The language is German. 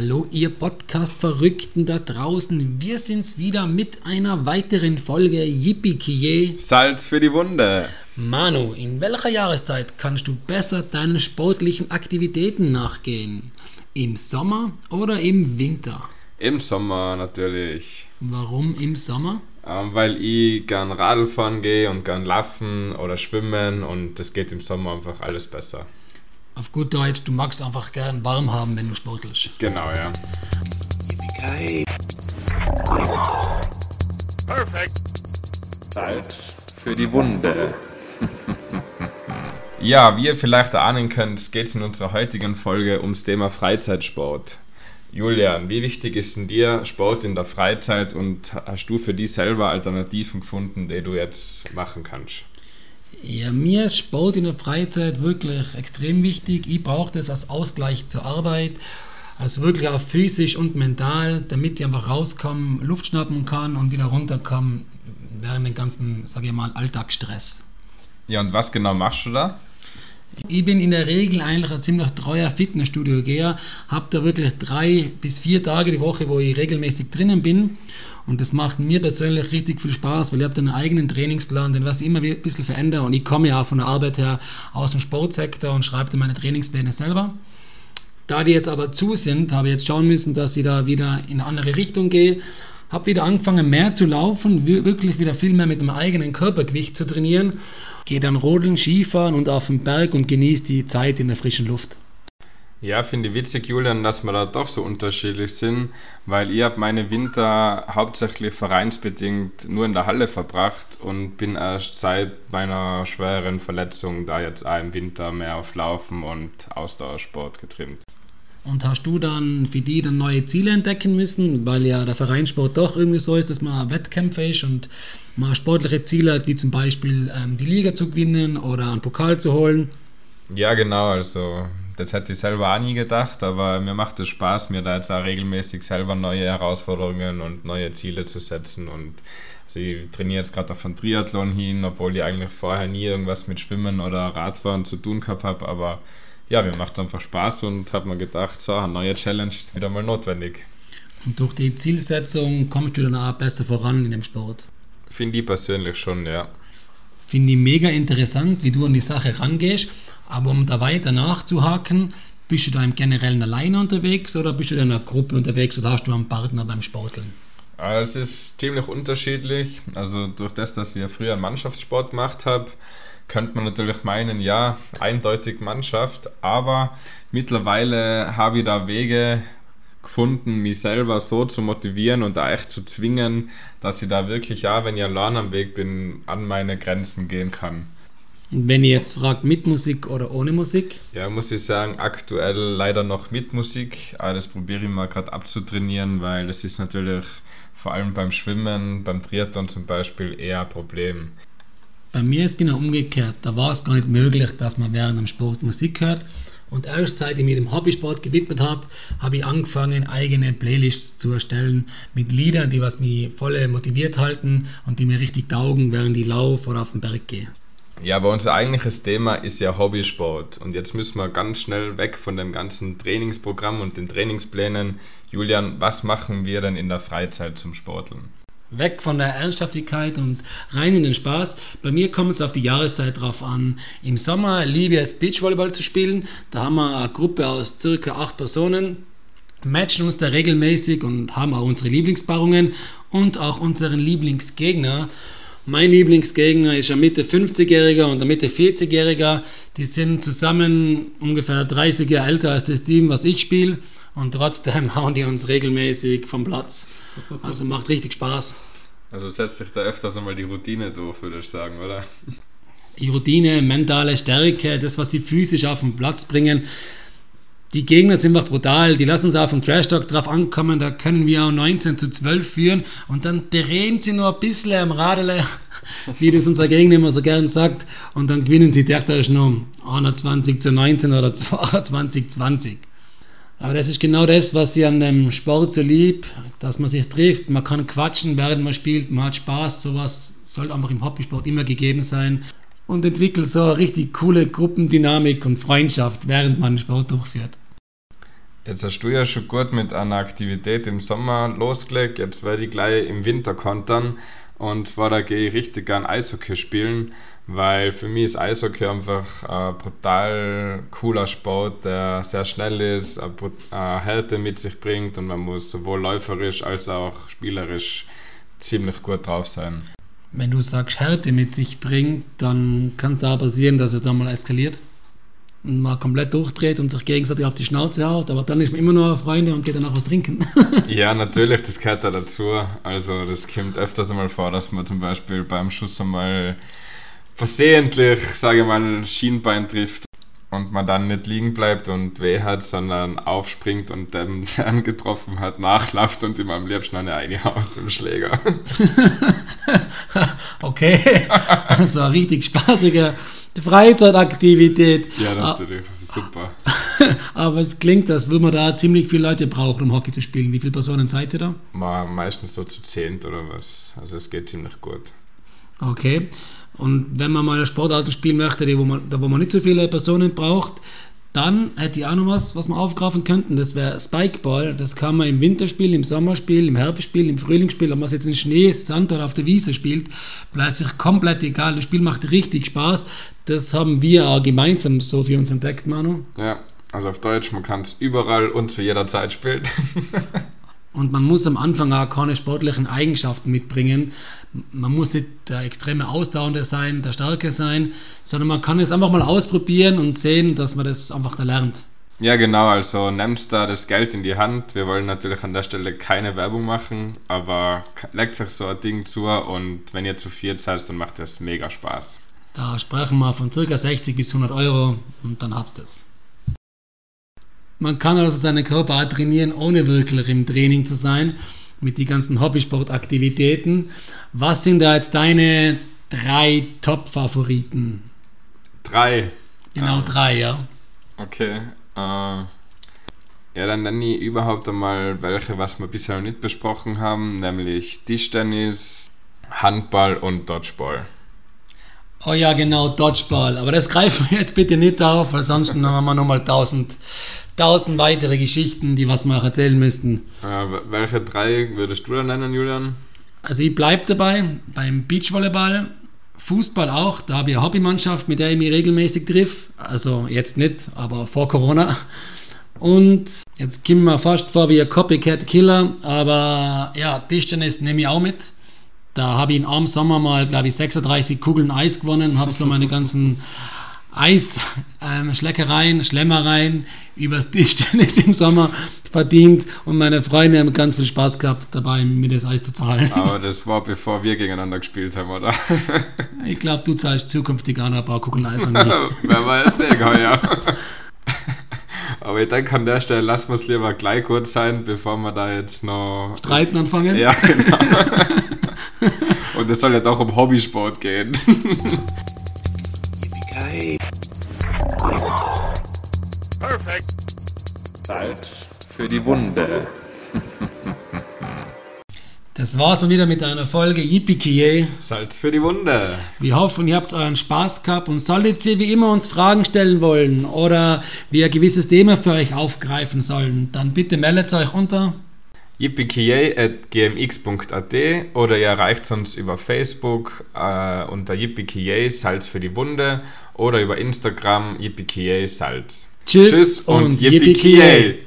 Hallo, ihr Podcast-Verrückten da draußen. Wir sind's wieder mit einer weiteren Folge Yippie Salz für die Wunde. Manu, in welcher Jahreszeit kannst du besser deinen sportlichen Aktivitäten nachgehen? Im Sommer oder im Winter? Im Sommer natürlich. Warum im Sommer? Ähm, weil ich gern Radl fahren gehe und gern laufen oder schwimmen und das geht im Sommer einfach alles besser. Auf gut Deutsch, du magst einfach gern warm haben, wenn du sportelst. Genau, ja. Perfect. Salz für die Wunde. ja, wie ihr vielleicht erahnen könnt, geht es in unserer heutigen Folge ums Thema Freizeitsport. Julian, wie wichtig ist denn dir Sport in der Freizeit und hast du für dich selber Alternativen gefunden, die du jetzt machen kannst? Ja, mir ist Sport in der Freizeit wirklich extrem wichtig. Ich brauche das als Ausgleich zur Arbeit, also wirklich auch physisch und mental, damit ich einfach rauskomme, Luft schnappen kann und wieder runterkomme während dem ganzen, sage ich mal, Alltagsstress. Ja, und was genau machst du da? Ich bin in der Regel eigentlich ein ziemlich treuer Fitnessstudio-Geher, habe da wirklich drei bis vier Tage die Woche, wo ich regelmäßig drinnen bin und das macht mir persönlich richtig viel Spaß, weil ich habe einen eigenen Trainingsplan, den was ich immer ein bisschen verändere. Und ich komme ja auch von der Arbeit her aus dem Sportsektor und schreibe meine Trainingspläne selber. Da die jetzt aber zu sind, habe ich jetzt schauen müssen, dass ich da wieder in eine andere Richtung gehe. Habe wieder angefangen, mehr zu laufen, wirklich wieder viel mehr mit dem eigenen Körpergewicht zu trainieren. Gehe dann rodeln, Skifahren und auf den Berg und genieße die Zeit in der frischen Luft. Ja, finde ich witzig, Julian, dass wir da doch so unterschiedlich sind, weil ich habe meine Winter hauptsächlich vereinsbedingt nur in der Halle verbracht und bin erst seit meiner schweren Verletzung da jetzt auch im Winter mehr auf Laufen und Ausdauersport getrimmt. Und hast du dann für die dann neue Ziele entdecken müssen, weil ja der Vereinssport doch irgendwie so ist, dass man Wettkämpfe ist und man sportliche Ziele hat, wie zum Beispiel ähm, die Liga zu gewinnen oder einen Pokal zu holen? Ja, genau, also das hätte ich selber auch nie gedacht, aber mir macht es Spaß, mir da jetzt auch regelmäßig selber neue Herausforderungen und neue Ziele zu setzen. Und also ich trainiere jetzt gerade auf einen Triathlon hin, obwohl ich eigentlich vorher nie irgendwas mit Schwimmen oder Radfahren zu tun gehabt habe, aber ja, mir macht es einfach Spaß und habe mir gedacht, so, eine neue Challenge ist wieder mal notwendig. Und durch die Zielsetzung kommst du dann auch besser voran in dem Sport? Finde ich persönlich schon, ja. Finde ich mega interessant, wie du an die Sache rangehst. Aber um da weiter nachzuhaken, bist du da im Generellen alleine unterwegs oder bist du in einer Gruppe unterwegs oder hast du einen Partner beim Sporteln? Es ist ziemlich unterschiedlich. Also durch das, dass ich ja früher Mannschaftssport gemacht habe, könnte man natürlich meinen, ja, eindeutig Mannschaft, aber mittlerweile habe ich da Wege gefunden, mich selber so zu motivieren und da echt zu zwingen, dass ich da wirklich, ja, wenn ich allein am Weg bin, an meine Grenzen gehen kann. Und wenn ihr jetzt fragt, mit Musik oder ohne Musik? Ja, muss ich sagen, aktuell leider noch mit Musik. Aber das probiere ich mal gerade abzutrainieren, weil das ist natürlich vor allem beim Schwimmen, beim Triathlon zum Beispiel eher ein Problem. Bei mir ist genau umgekehrt. Da war es gar nicht möglich, dass man während dem Sport Musik hört. Und erst seit ich mir dem Hobbysport gewidmet habe, habe ich angefangen, eigene Playlists zu erstellen mit Liedern, die was mich voll motiviert halten und die mir richtig taugen, während ich laufe oder auf den Berg gehe. Ja, aber unser eigentliches Thema ist ja Hobbysport. Und jetzt müssen wir ganz schnell weg von dem ganzen Trainingsprogramm und den Trainingsplänen. Julian, was machen wir denn in der Freizeit zum Sporteln? Weg von der Ernsthaftigkeit und rein in den Spaß. Bei mir kommt es auf die Jahreszeit drauf an. Im Sommer liebe ich es, Beachvolleyball zu spielen. Da haben wir eine Gruppe aus circa acht Personen, matchen uns da regelmäßig und haben auch unsere Lieblingspaarungen und auch unseren Lieblingsgegner. Mein Lieblingsgegner ist ein Mitte 50-Jähriger und ein Mitte 40-Jähriger. Die sind zusammen ungefähr 30 Jahre älter als das Team, was ich spiele. Und trotzdem hauen die uns regelmäßig vom Platz. Also macht richtig Spaß. Also setzt sich da öfters einmal die Routine durch, würde ich sagen, oder? Die Routine, mentale Stärke, das, was sie physisch auf den Platz bringen, die Gegner sind einfach brutal. Die lassen sie auf den Crash Talk drauf ankommen. Da können wir auch 19 zu 12 führen. Und dann drehen sie nur ein bisschen am Radele, wie das unser Gegner immer so gern sagt. Und dann gewinnen sie theoretisch nur 21 zu 19 oder 22 zu 20. Aber das ist genau das, was ich an dem Sport so lieb, dass man sich trifft. Man kann quatschen, während man spielt. Man hat Spaß. Sowas soll einfach im Hobbysport immer gegeben sein und entwickelt so eine richtig coole Gruppendynamik und Freundschaft, während man Sport durchführt. Jetzt hast du ja schon gut mit einer Aktivität im Sommer losgelegt. Jetzt werde ich gleich im Winter kontern. Und zwar da gehe ich richtig gern Eishockey spielen, weil für mich ist Eishockey einfach ein brutal cooler Sport, der sehr schnell ist, eine Härte mit sich bringt und man muss sowohl läuferisch als auch spielerisch ziemlich gut drauf sein. Wenn du sagst Härte mit sich bringt, dann kann es da passieren, dass es dann mal eskaliert und man komplett durchdreht und sich gegenseitig auf die Schnauze haut, aber dann ist man immer noch Freunde und geht danach was trinken. ja, natürlich, das gehört da dazu. Also das kommt öfters einmal vor, dass man zum Beispiel beim Schuss einmal versehentlich, sage ich mal, ein Schienbein trifft und man dann nicht liegen bleibt und weh hat, sondern aufspringt und dem, der einen getroffen hat, nachläuft und ihm am liebsten eine reinhaut im Schläger. okay, also eine richtig Freizeitaktivität. Ja, natürlich, das ist super. Aber es klingt, als würde man da ziemlich viele Leute brauchen, um Hockey zu spielen. Wie viele Personen seid ihr da? meistens so zu zehnt oder was. Also es geht ziemlich gut. Okay. Und wenn man mal Sportarten spielen möchte, wo man, wo man nicht so viele Personen braucht, dann hätte ich auch noch was, was wir aufgreifen könnten. Das wäre Spikeball. Das kann man im Winter spielen, im Sommer spielen, im Herbst spielen, im Frühling spielen. Ob man es jetzt in Schnee, Sand oder auf der Wiese spielt, bleibt sich komplett egal. Das Spiel macht richtig Spaß. Das haben wir auch gemeinsam so für uns entdeckt, Manu. Ja, also auf Deutsch, man kann es überall und zu jeder Zeit spielen. und man muss am Anfang auch keine sportlichen Eigenschaften mitbringen man muss nicht der extreme Ausdauernde sein, der Starke sein, sondern man kann es einfach mal ausprobieren und sehen, dass man das einfach da lernt. Ja, genau, also nehmt da das Geld in die Hand. Wir wollen natürlich an der Stelle keine Werbung machen, aber legt euch so ein Ding zu und wenn ihr zu viel seid, dann macht das mega Spaß. Da sprechen wir von ca. 60 bis 100 Euro und dann habt ihr es. Man kann also seinen Körper trainieren, ohne wirklich im Training zu sein mit den ganzen Hobbysportaktivitäten. Was sind da jetzt deine drei Top-Favoriten? Drei. Genau, ähm, drei, ja. Okay. Äh, ja, dann nenne ich überhaupt einmal welche, was wir bisher noch nicht besprochen haben, nämlich Tischtennis, Handball und Dodgeball. Oh ja, genau, Dodgeball. Aber das greifen wir jetzt bitte nicht auf, weil sonst haben wir nochmal tausend tausend weitere Geschichten, die was wir auch erzählen müssten. Äh, welche drei würdest du da nennen, Julian? Also ich bleibe dabei beim Beachvolleyball, Fußball auch. Da habe ich eine Hobbymannschaft, mit der ich mich regelmäßig triff. Also jetzt nicht, aber vor Corona. Und jetzt kommen wir fast vor wie ein Copycat Killer, aber ja, Tischtennis nehme ich auch mit. Da habe ich in einem Sommer mal, glaube ich, 36 Kugeln Eis gewonnen, habe so meine ganzen Eisschleckereien, ähm, Schlemmereien übers Tischtennis im Sommer verdient und meine Freunde haben ganz viel Spaß gehabt dabei, mir das Eis zu zahlen. Aber das war bevor wir gegeneinander gespielt haben, oder? ich glaube, du zahlst zukünftig auch noch ein paar Kugeln Eis an mich. Wer weiß, sehen, ja. Aber ich denke an der Stelle, lassen wir es lieber gleich kurz sein, bevor wir da jetzt noch... Streiten anfangen? Ja, genau. und es soll ja doch um Hobbysport gehen. Perfekt. Salz für die Wunde. Das war's mal wieder mit einer Folge Yippie Salz für die Wunde. Wir hoffen, ihr habt euren Spaß gehabt und solltet ihr wie immer uns Fragen stellen wollen oder wir ein gewisses Thema für euch aufgreifen sollen, dann bitte meldet euch unter yippie.gmx.at oder ihr erreicht uns über Facebook äh, unter yippie Salz für die Wunde oder über Instagram yippie Salz. Tschüss, Tschüss und, und yippie